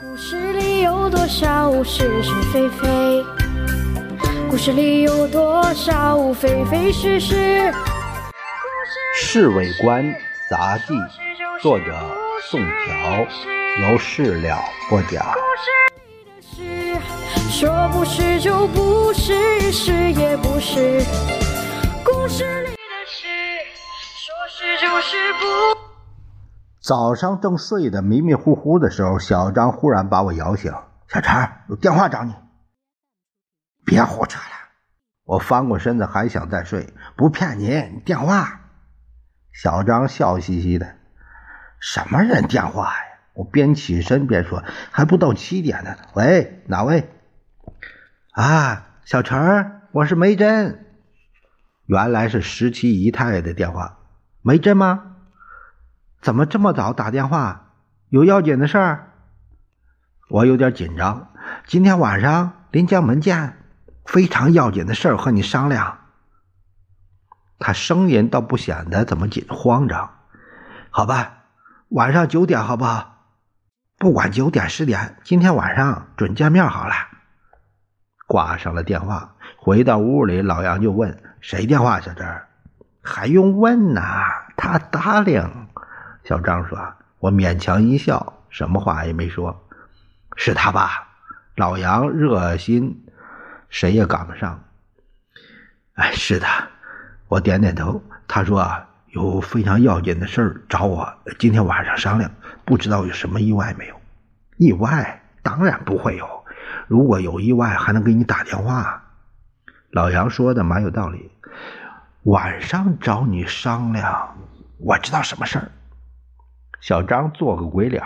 故事里有多少是是非非？故事里有多少非非是是？《侍卫官杂记》，作者宋条，由事了播讲。是说不是就不是，是也不是。故事里的事，说是就是不。早上正睡得迷迷糊糊的时候，小张忽然把我摇醒：“小陈，有电话找你。”别胡扯了！我翻过身子，还想再睡。不骗你，电话。小张笑嘻嘻的：“什么人电话呀？”我边起身边说：“还不到七点呢。”喂，哪位？啊，小陈，我是梅珍。原来是十七姨太的电话。梅珍吗？怎么这么早打电话？有要紧的事儿？我有点紧张。今天晚上临江门见，非常要紧的事儿和你商量。他声音倒不显得怎么紧慌张。好吧，晚上九点好不好？不管九点十点，今天晚上准见面好了。挂上了电话，回到屋里，老杨就问：“谁电话？小张？还用问呐？他答应。”小张说：“我勉强一笑，什么话也没说。是他吧？”老杨热心，谁也赶不上。哎，是的，我点点头。他说：“啊，有非常要紧的事儿找我，今天晚上商量，不知道有什么意外没有？意外当然不会有。如果有意外，还能给你打电话。”老杨说的蛮有道理。晚上找你商量，我知道什么事儿。小张做个鬼脸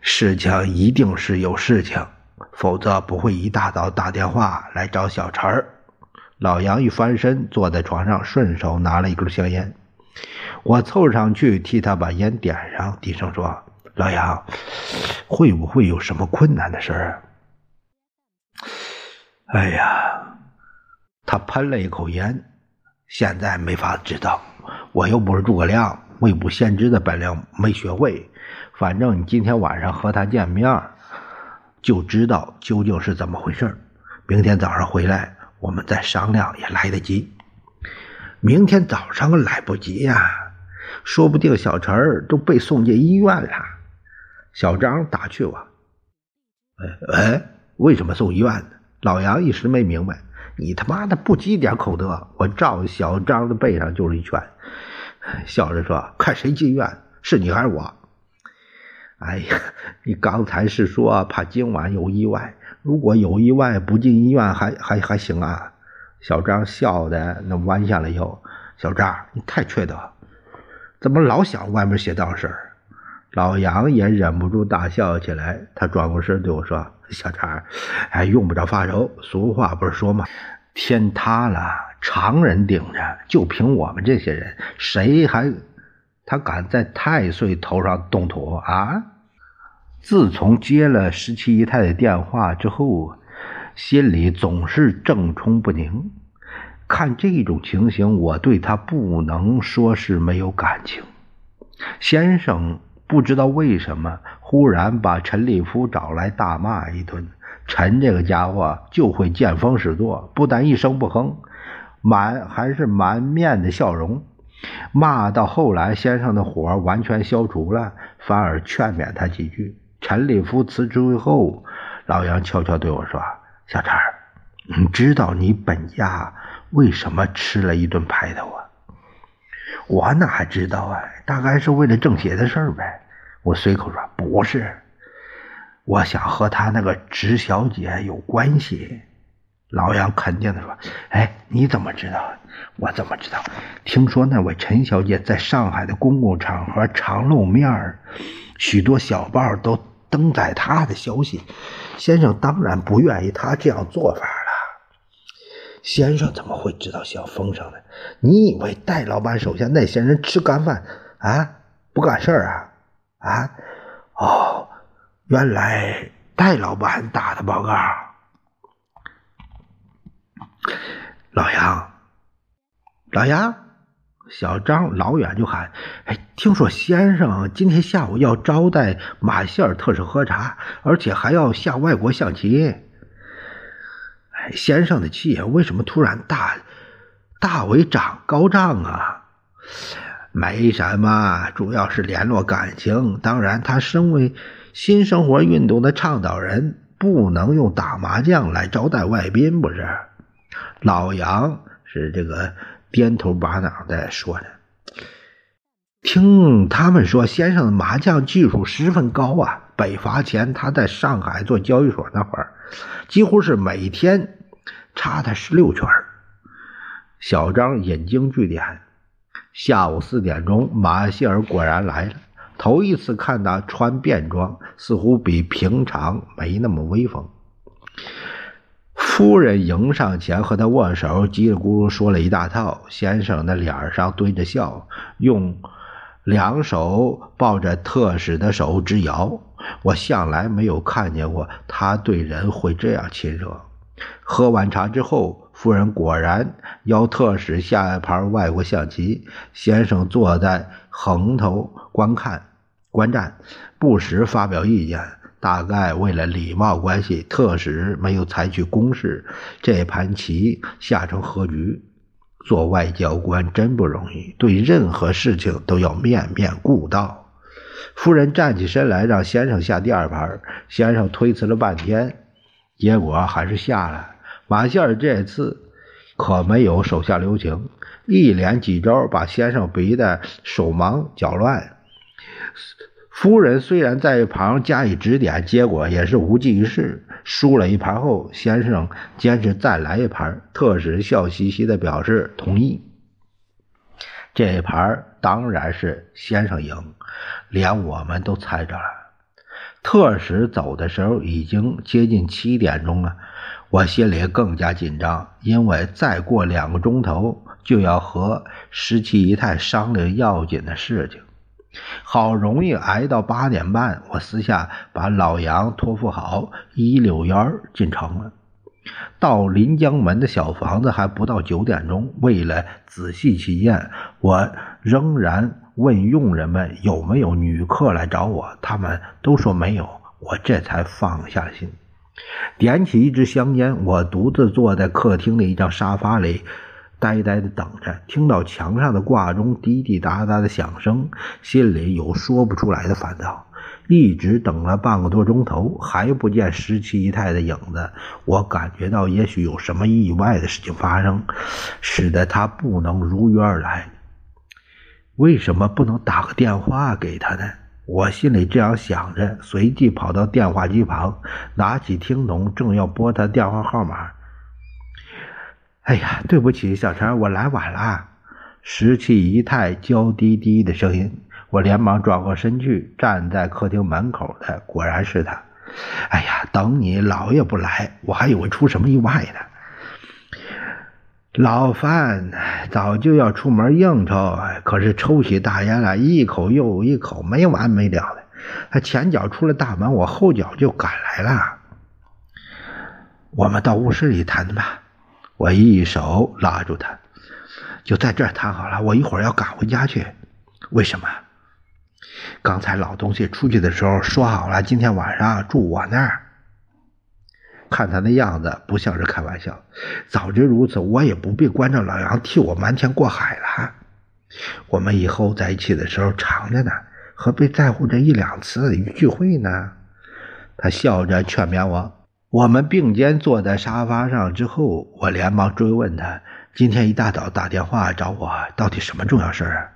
事情一定是有事情，否则不会一大早打电话来找小陈儿。老杨一翻身坐在床上，顺手拿了一根香烟。我凑上去替他把烟点上，低声说：“老杨，会不会有什么困难的事儿？”哎呀，他喷了一口烟，现在没法知道，我又不是诸葛亮。未卜先知的本领没学会，反正你今天晚上和他见面，就知道究竟是怎么回事。明天早上回来，我们再商量也来得及。明天早上来不及呀、说不定小陈儿都被送进医院了。小张打趣我：“哎哎，为什么送医院呢？”老杨一时没明白。你他妈的不积点口德！我照小张的背上就是一拳。笑着说：“看谁进院，是你还是我？”哎呀，你刚才是说怕今晚有意外，如果有意外不进医院还还还行啊？小张笑的那弯下了腰。小张，你太缺德，怎么老想外面邪道事儿？老杨也忍不住大笑起来。他转过身对我说：“小张，哎，用不着发愁。俗话不是说吗？天塌了。”常人顶着，就凭我们这些人，谁还他敢在太岁头上动土啊？自从接了十七姨太的电话之后，心里总是正冲不宁。看这种情形，我对他不能说是没有感情。先生不知道为什么忽然把陈立夫找来大骂一顿。陈这个家伙就会见风使舵，不但一声不吭。满还是满面的笑容，骂到后来，先生的火完全消除了，反而劝勉他几句。陈立夫辞职后，老杨悄悄对我说：“小陈，你知道你本家为什么吃了一顿排头啊？”我哪知道啊？大概是为了政协的事儿呗。我随口说：“不是，我想和他那个直小姐有关系。”老杨肯定的说：“哎，你怎么知道？我怎么知道？听说那位陈小姐在上海的公共场合常露面，许多小报都登载她的消息。先生当然不愿意她这样做法了。先生怎么会知道小风声呢？你以为戴老板手下那些人吃干饭啊，不干事儿啊？啊？哦，原来戴老板打的报告。”老杨，老杨，小张老远就喊：“哎，听说先生今天下午要招待马歇尔特使喝茶，而且还要下外国象棋。先生的气为什么突然大大为涨高涨啊？没什么，主要是联络感情。当然，他身为新生活运动的倡导人，不能用打麻将来招待外宾，不是？老杨是这个。”颠头巴脑的说着，听他们说，先生的麻将技术十分高啊。北伐前，他在上海做交易所那会儿，几乎是每天插他十六圈。小张引经据典。下午四点钟，马歇尔果然来了。头一次看他穿便装，似乎比平常没那么威风。夫人迎上前和他握手，叽里咕噜说了一大套。先生的脸上堆着笑，用两手抱着特使的手直摇。我向来没有看见过他对人会这样亲热。喝完茶之后，夫人果然邀特使下一盘外国象棋。先生坐在横头观看观战，不时发表意见。大概为了礼貌关系，特使没有采取攻势。这盘棋下成和局。做外交官真不容易，对任何事情都要面面顾到。夫人站起身来，让先生下第二盘。先生推辞了半天，结果还是下了。马歇尔这次可没有手下留情，一连几招把先生逼得手忙脚乱。夫人虽然在一旁加以指点，结果也是无济于事。输了一盘后，先生坚持再来一盘，特使笑嘻嘻的表示同意。这一盘当然是先生赢，连我们都猜着了。特使走的时候已经接近七点钟了，我心里更加紧张，因为再过两个钟头就要和十七姨太商量要紧的事情。好容易挨到八点半，我私下把老杨托付好，一溜烟儿进城了。到临江门的小房子还不到九点钟。为了仔细起见，我仍然问佣人们有没有女客来找我，他们都说没有。我这才放下心，点起一支香烟，我独自坐在客厅的一张沙发里。呆呆的等着，听到墙上的挂钟滴滴答答的响声，心里有说不出来的烦躁。一直等了半个多钟头，还不见十七姨太的影子，我感觉到也许有什么意外的事情发生，使得她不能如约而来。为什么不能打个电话给她呢？我心里这样想着，随即跑到电话机旁，拿起听筒，正要拨她电话号码。哎呀，对不起，小陈，我来晚了。十七姨太娇滴滴的声音，我连忙转过身去，站在客厅门口的果然是他。哎呀，等你老爷不来，我还以为出什么意外呢。老范早就要出门应酬，可是抽起大烟来，一口又一口，没完没了的。他前脚出了大门，我后脚就赶来了。我们到卧室里谈吧。我一手拉住他，就在这儿谈好了。我一会儿要赶回家去。为什么？刚才老东西出去的时候说好了，今天晚上住我那儿。看他那样子，不像是开玩笑。早知如此，我也不必关着老杨替我瞒天过海了。我们以后在一起的时候长着呢，何必在乎这一两次聚会呢？他笑着劝勉我。我们并肩坐在沙发上之后，我连忙追问他：“今天一大早打电话找我，到底什么重要事儿？”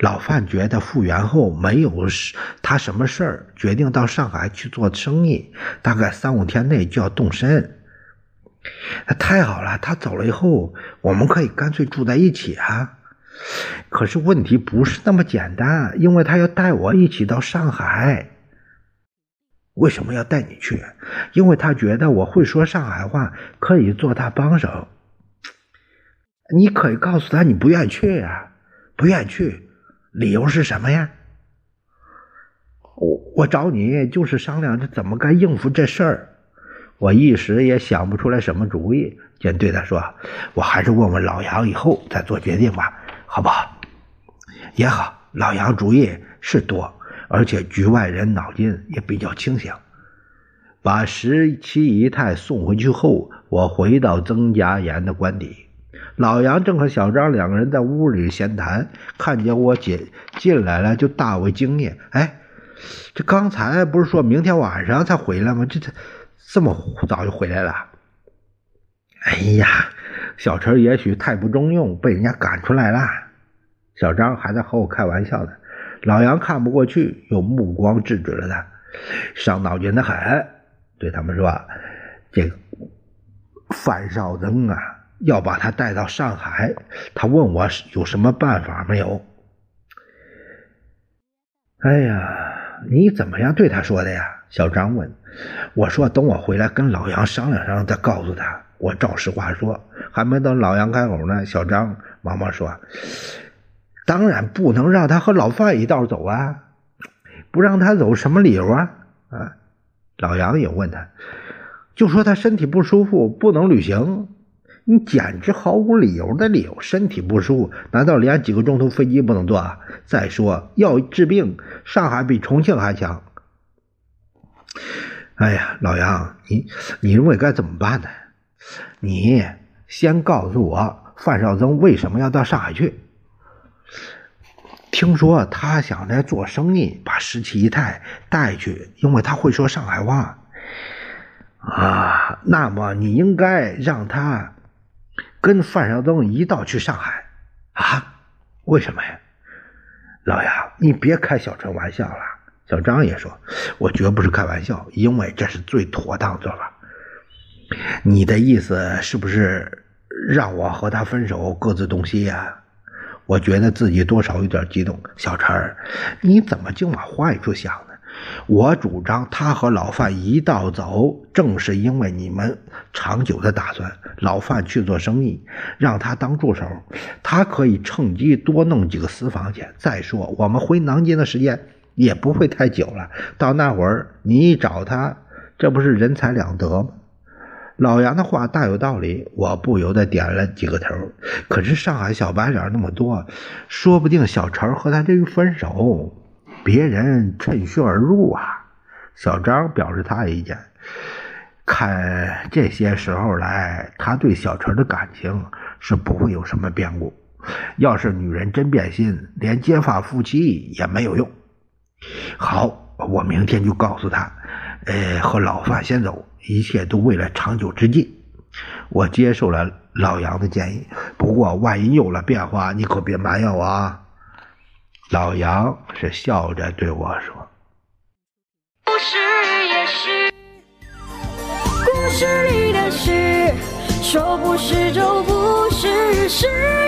老范觉得复原后没有他什么事儿，决定到上海去做生意，大概三五天内就要动身。那太好了，他走了以后，我们可以干脆住在一起啊！可是问题不是那么简单，因为他要带我一起到上海。为什么要带你去？因为他觉得我会说上海话，可以做他帮手。你可以告诉他你不愿去呀，不愿去，理由是什么呀？我我找你就是商量着怎么该应付这事儿。我一时也想不出来什么主意，便对他说：“我还是问问老杨，以后再做决定吧，好不好？”也好，老杨主意是多，而且局外人脑筋也比较清醒。把十七姨太送回去后，我回到曾家岩的官邸。老杨正和小张两个人在屋里闲谈，看见我姐进来了，就大为惊讶。哎，这刚才不是说明天晚上才回来吗？这这这么早就回来了？哎呀，小陈也许太不中用，被人家赶出来了。小张还在和我开玩笑呢。老杨看不过去，用目光制止了他，伤脑筋的很，对他们说：“这个范绍增啊。”要把他带到上海，他问我有什么办法没有？哎呀，你怎么样对他说的呀？小张问。我说等我回来跟老杨商量商量再告诉他。我照实话说。还没等老杨开口呢，小张忙忙说：“当然不能让他和老范一道走啊！不让他走什么理由啊？”啊，老杨也问他，就说他身体不舒服，不能旅行。你简直毫无理由的理由，身体不舒服，难道连几个钟头飞机不能坐啊？再说要治病，上海比重庆还强。哎呀，老杨，你你认为该怎么办呢？你先告诉我，范少增为什么要到上海去？听说他想来做生意，把十七姨太带去，因为他会说上海话。啊，那么你应该让他。跟范少增一道去上海，啊？为什么呀？老杨，你别开小陈玩笑了。小张也说，我绝不是开玩笑，因为这是最妥当做法。你的意思是不是让我和他分手，各自东西呀？我觉得自己多少有点激动。小陈，你怎么净往坏处想呢？我主张他和老范一道走，正是因为你们长久的打算。老范去做生意，让他当助手，他可以趁机多弄几个私房钱。再说，我们回南京的时间也不会太久了，到那会儿你一找他，这不是人财两得吗？老杨的话大有道理，我不由得点了几个头。可是上海小白脸那么多，说不定小陈和他这一分手。别人趁虚而入啊！小张表示他的意见，看这些时候来，他对小陈的感情是不会有什么变故。要是女人真变心，连结发夫妻也没有用。好，我明天就告诉他，呃，和老范先走，一切都为了长久之计。我接受了老杨的建议，不过万一有了变化，你可别埋怨我啊。老杨是笑着对我说：“故事，里的事，说不是就不是，是。”